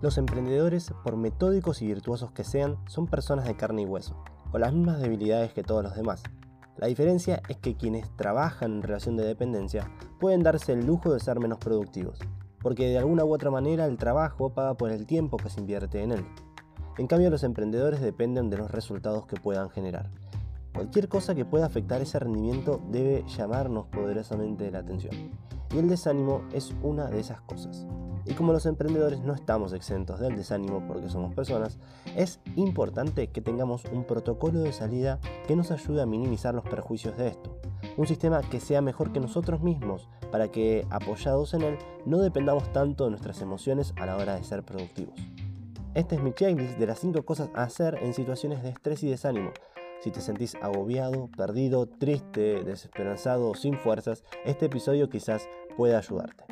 Los emprendedores, por metódicos y virtuosos que sean, son personas de carne y hueso, con las mismas debilidades que todos los demás. La diferencia es que quienes trabajan en relación de dependencia pueden darse el lujo de ser menos productivos, porque de alguna u otra manera el trabajo paga por el tiempo que se invierte en él. En cambio, los emprendedores dependen de los resultados que puedan generar. Cualquier cosa que pueda afectar ese rendimiento debe llamarnos poderosamente la atención. Y el desánimo es una de esas cosas. Y como los emprendedores no estamos exentos del desánimo porque somos personas, es importante que tengamos un protocolo de salida que nos ayude a minimizar los perjuicios de esto. Un sistema que sea mejor que nosotros mismos para que, apoyados en él, no dependamos tanto de nuestras emociones a la hora de ser productivos. Este es mi checklist de las 5 cosas a hacer en situaciones de estrés y desánimo. Si te sentís agobiado, perdido, triste, desesperanzado o sin fuerzas, este episodio quizás pueda ayudarte.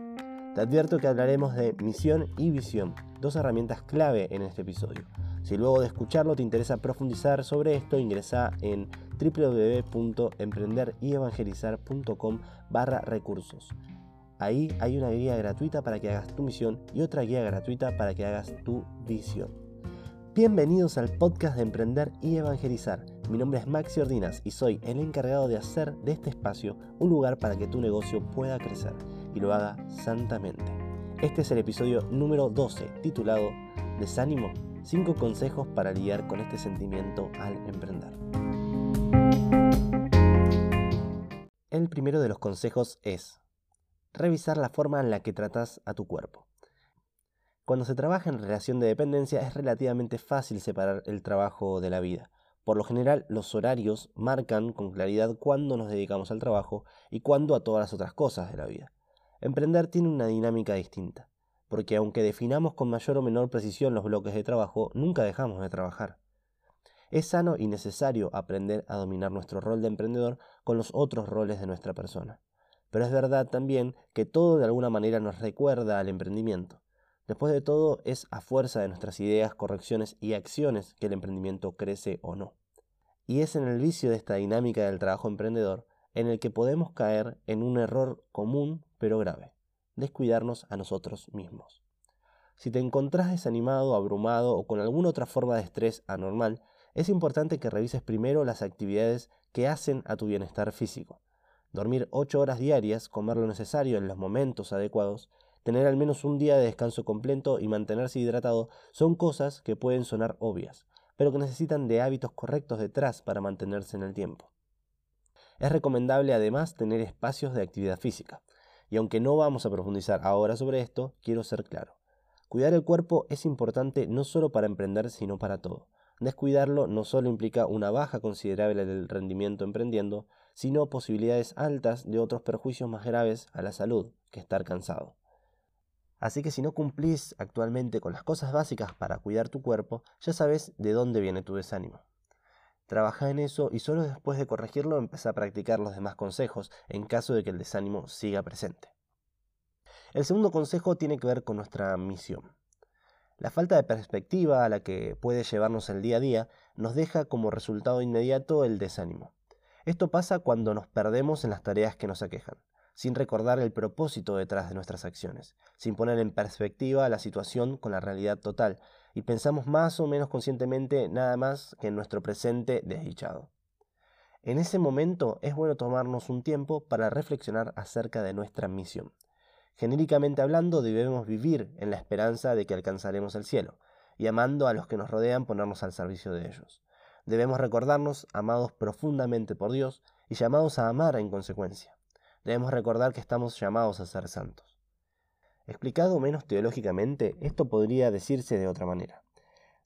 Te advierto que hablaremos de misión y visión, dos herramientas clave en este episodio. Si luego de escucharlo te interesa profundizar sobre esto, ingresa en www.emprenderyevangelizar.com barra recursos. Ahí hay una guía gratuita para que hagas tu misión y otra guía gratuita para que hagas tu visión. Bienvenidos al podcast de Emprender y Evangelizar. Mi nombre es Maxi Ordinas y soy el encargado de hacer de este espacio un lugar para que tu negocio pueda crecer y lo haga santamente. Este es el episodio número 12, titulado Desánimo, 5 consejos para lidiar con este sentimiento al emprender. El primero de los consejos es revisar la forma en la que tratas a tu cuerpo. Cuando se trabaja en relación de dependencia es relativamente fácil separar el trabajo de la vida. Por lo general, los horarios marcan con claridad cuándo nos dedicamos al trabajo y cuándo a todas las otras cosas de la vida. Emprender tiene una dinámica distinta, porque aunque definamos con mayor o menor precisión los bloques de trabajo, nunca dejamos de trabajar. Es sano y necesario aprender a dominar nuestro rol de emprendedor con los otros roles de nuestra persona. Pero es verdad también que todo de alguna manera nos recuerda al emprendimiento. Después de todo, es a fuerza de nuestras ideas, correcciones y acciones que el emprendimiento crece o no. Y es en el vicio de esta dinámica del trabajo emprendedor en el que podemos caer en un error común pero grave, descuidarnos a nosotros mismos. Si te encontrás desanimado, abrumado o con alguna otra forma de estrés anormal, es importante que revises primero las actividades que hacen a tu bienestar físico. Dormir 8 horas diarias, comer lo necesario en los momentos adecuados, tener al menos un día de descanso completo y mantenerse hidratado son cosas que pueden sonar obvias, pero que necesitan de hábitos correctos detrás para mantenerse en el tiempo. Es recomendable además tener espacios de actividad física. Y aunque no vamos a profundizar ahora sobre esto, quiero ser claro. Cuidar el cuerpo es importante no solo para emprender, sino para todo. Descuidarlo no solo implica una baja considerable del rendimiento emprendiendo, sino posibilidades altas de otros perjuicios más graves a la salud que estar cansado. Así que si no cumplís actualmente con las cosas básicas para cuidar tu cuerpo, ya sabes de dónde viene tu desánimo. Trabaja en eso y solo después de corregirlo empezá a practicar los demás consejos en caso de que el desánimo siga presente. El segundo consejo tiene que ver con nuestra misión. La falta de perspectiva a la que puede llevarnos el día a día nos deja como resultado inmediato el desánimo. Esto pasa cuando nos perdemos en las tareas que nos aquejan, sin recordar el propósito detrás de nuestras acciones, sin poner en perspectiva la situación con la realidad total, y pensamos más o menos conscientemente nada más que en nuestro presente desdichado. En ese momento es bueno tomarnos un tiempo para reflexionar acerca de nuestra misión. Genéricamente hablando, debemos vivir en la esperanza de que alcanzaremos el cielo, y amando a los que nos rodean ponernos al servicio de ellos. Debemos recordarnos amados profundamente por Dios y llamados a amar en consecuencia. Debemos recordar que estamos llamados a ser santos. Explicado menos teológicamente, esto podría decirse de otra manera.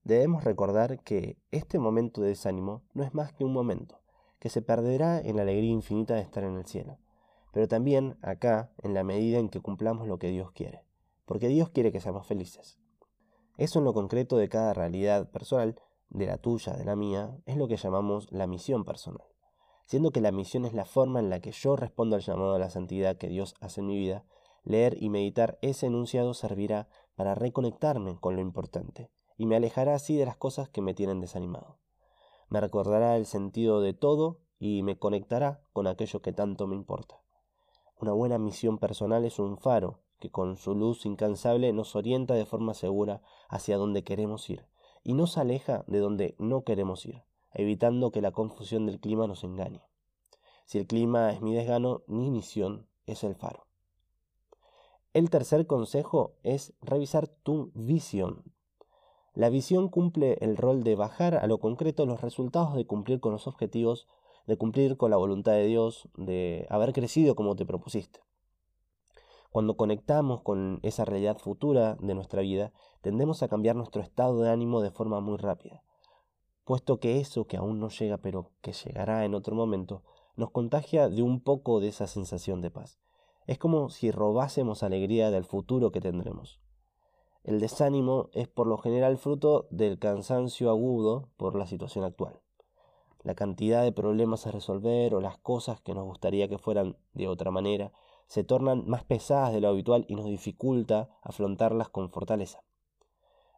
Debemos recordar que este momento de desánimo no es más que un momento, que se perderá en la alegría infinita de estar en el cielo, pero también acá en la medida en que cumplamos lo que Dios quiere, porque Dios quiere que seamos felices. Eso en lo concreto de cada realidad personal, de la tuya, de la mía, es lo que llamamos la misión personal, siendo que la misión es la forma en la que yo respondo al llamado a la santidad que Dios hace en mi vida, Leer y meditar ese enunciado servirá para reconectarme con lo importante y me alejará así de las cosas que me tienen desanimado. Me recordará el sentido de todo y me conectará con aquello que tanto me importa. Una buena misión personal es un faro que con su luz incansable nos orienta de forma segura hacia donde queremos ir y nos aleja de donde no queremos ir, evitando que la confusión del clima nos engañe. Si el clima es mi desgano, mi misión es el faro. El tercer consejo es revisar tu visión. La visión cumple el rol de bajar a lo concreto los resultados de cumplir con los objetivos, de cumplir con la voluntad de Dios, de haber crecido como te propusiste. Cuando conectamos con esa realidad futura de nuestra vida, tendemos a cambiar nuestro estado de ánimo de forma muy rápida, puesto que eso que aún no llega pero que llegará en otro momento, nos contagia de un poco de esa sensación de paz. Es como si robásemos alegría del futuro que tendremos. El desánimo es por lo general fruto del cansancio agudo por la situación actual. La cantidad de problemas a resolver o las cosas que nos gustaría que fueran de otra manera se tornan más pesadas de lo habitual y nos dificulta afrontarlas con fortaleza.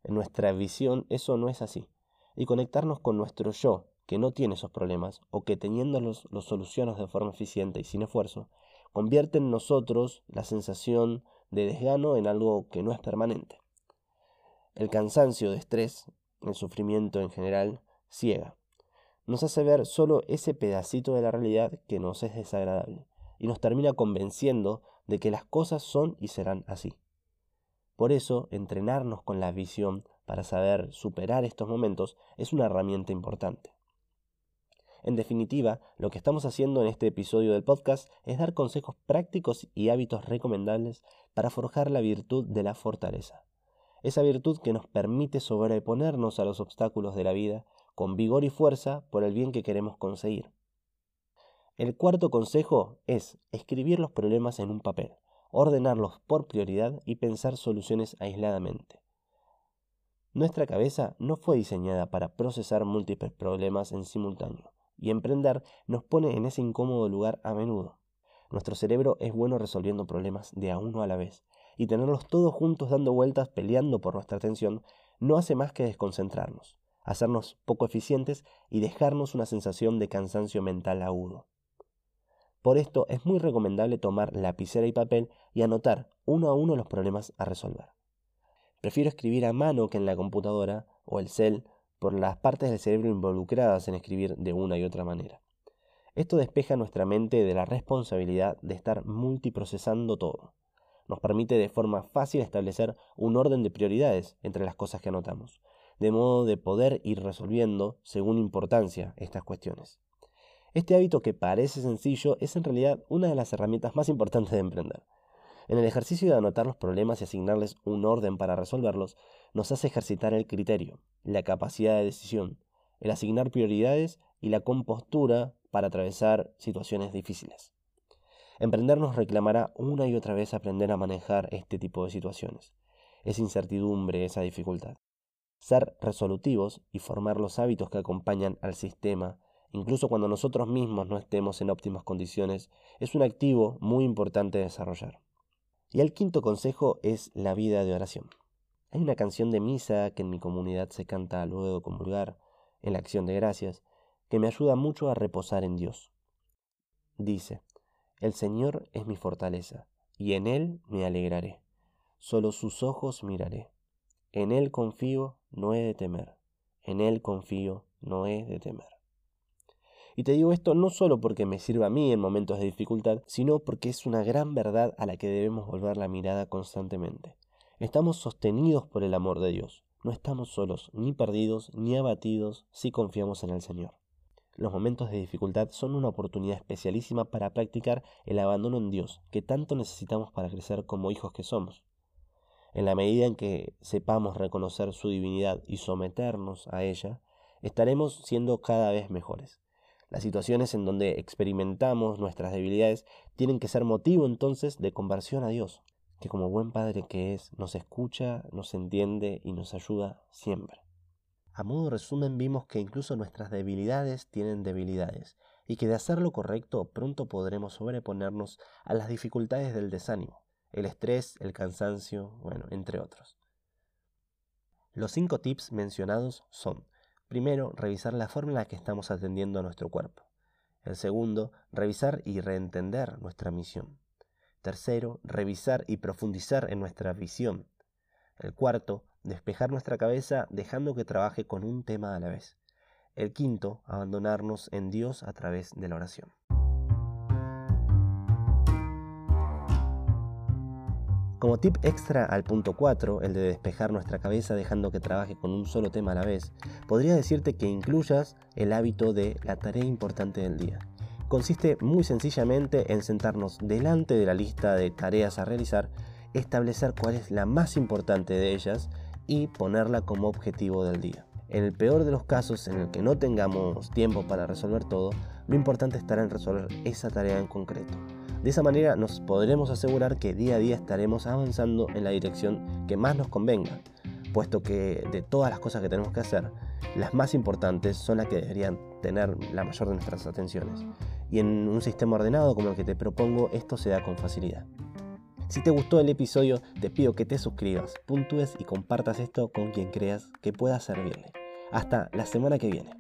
En nuestra visión eso no es así. Y conectarnos con nuestro yo, que no tiene esos problemas, o que teniéndolos los soluciones de forma eficiente y sin esfuerzo, convierte en nosotros la sensación de desgano en algo que no es permanente. El cansancio de estrés, el sufrimiento en general, ciega. Nos hace ver solo ese pedacito de la realidad que nos es desagradable y nos termina convenciendo de que las cosas son y serán así. Por eso, entrenarnos con la visión para saber superar estos momentos es una herramienta importante. En definitiva, lo que estamos haciendo en este episodio del podcast es dar consejos prácticos y hábitos recomendables para forjar la virtud de la fortaleza. Esa virtud que nos permite sobreponernos a los obstáculos de la vida con vigor y fuerza por el bien que queremos conseguir. El cuarto consejo es escribir los problemas en un papel, ordenarlos por prioridad y pensar soluciones aisladamente. Nuestra cabeza no fue diseñada para procesar múltiples problemas en simultáneo, y emprender nos pone en ese incómodo lugar a menudo. Nuestro cerebro es bueno resolviendo problemas de a uno a la vez, y tenerlos todos juntos dando vueltas peleando por nuestra atención no hace más que desconcentrarnos, hacernos poco eficientes y dejarnos una sensación de cansancio mental agudo. Por esto es muy recomendable tomar lapicera y papel y anotar uno a uno los problemas a resolver. Prefiero escribir a mano que en la computadora o el cel por las partes del cerebro involucradas en escribir de una y otra manera. Esto despeja nuestra mente de la responsabilidad de estar multiprocesando todo. Nos permite de forma fácil establecer un orden de prioridades entre las cosas que anotamos, de modo de poder ir resolviendo según importancia estas cuestiones. Este hábito que parece sencillo es en realidad una de las herramientas más importantes de emprender. En el ejercicio de anotar los problemas y asignarles un orden para resolverlos, nos hace ejercitar el criterio, la capacidad de decisión, el asignar prioridades y la compostura para atravesar situaciones difíciles. Emprender nos reclamará una y otra vez aprender a manejar este tipo de situaciones, esa incertidumbre, esa dificultad. Ser resolutivos y formar los hábitos que acompañan al sistema incluso cuando nosotros mismos no estemos en óptimas condiciones, es un activo muy importante de desarrollar. Y el quinto consejo es la vida de oración. Hay una canción de misa que en mi comunidad se canta luego de comulgar, en la acción de gracias, que me ayuda mucho a reposar en Dios. Dice, El Señor es mi fortaleza, y en Él me alegraré. Solo sus ojos miraré. En Él confío, no he de temer. En Él confío, no he de temer. Y te digo esto no solo porque me sirva a mí en momentos de dificultad, sino porque es una gran verdad a la que debemos volver la mirada constantemente. Estamos sostenidos por el amor de Dios. No estamos solos, ni perdidos, ni abatidos si confiamos en el Señor. Los momentos de dificultad son una oportunidad especialísima para practicar el abandono en Dios, que tanto necesitamos para crecer como hijos que somos. En la medida en que sepamos reconocer su divinidad y someternos a ella, estaremos siendo cada vez mejores. Las situaciones en donde experimentamos nuestras debilidades tienen que ser motivo entonces de conversión a Dios, que como buen Padre que es, nos escucha, nos entiende y nos ayuda siempre. A modo resumen vimos que incluso nuestras debilidades tienen debilidades y que de hacer lo correcto pronto podremos sobreponernos a las dificultades del desánimo, el estrés, el cansancio, bueno, entre otros. Los cinco tips mencionados son Primero, revisar la forma en la que estamos atendiendo a nuestro cuerpo. El segundo, revisar y reentender nuestra misión. Tercero, revisar y profundizar en nuestra visión. El cuarto, despejar nuestra cabeza dejando que trabaje con un tema a la vez. El quinto, abandonarnos en Dios a través de la oración. Como tip extra al punto 4, el de despejar nuestra cabeza dejando que trabaje con un solo tema a la vez, podría decirte que incluyas el hábito de la tarea importante del día. Consiste muy sencillamente en sentarnos delante de la lista de tareas a realizar, establecer cuál es la más importante de ellas y ponerla como objetivo del día. En el peor de los casos en el que no tengamos tiempo para resolver todo, lo importante estará en resolver esa tarea en concreto. De esa manera nos podremos asegurar que día a día estaremos avanzando en la dirección que más nos convenga, puesto que de todas las cosas que tenemos que hacer, las más importantes son las que deberían tener la mayor de nuestras atenciones. Y en un sistema ordenado como el que te propongo, esto se da con facilidad. Si te gustó el episodio, te pido que te suscribas, puntúes y compartas esto con quien creas que pueda servirle. Hasta la semana que viene.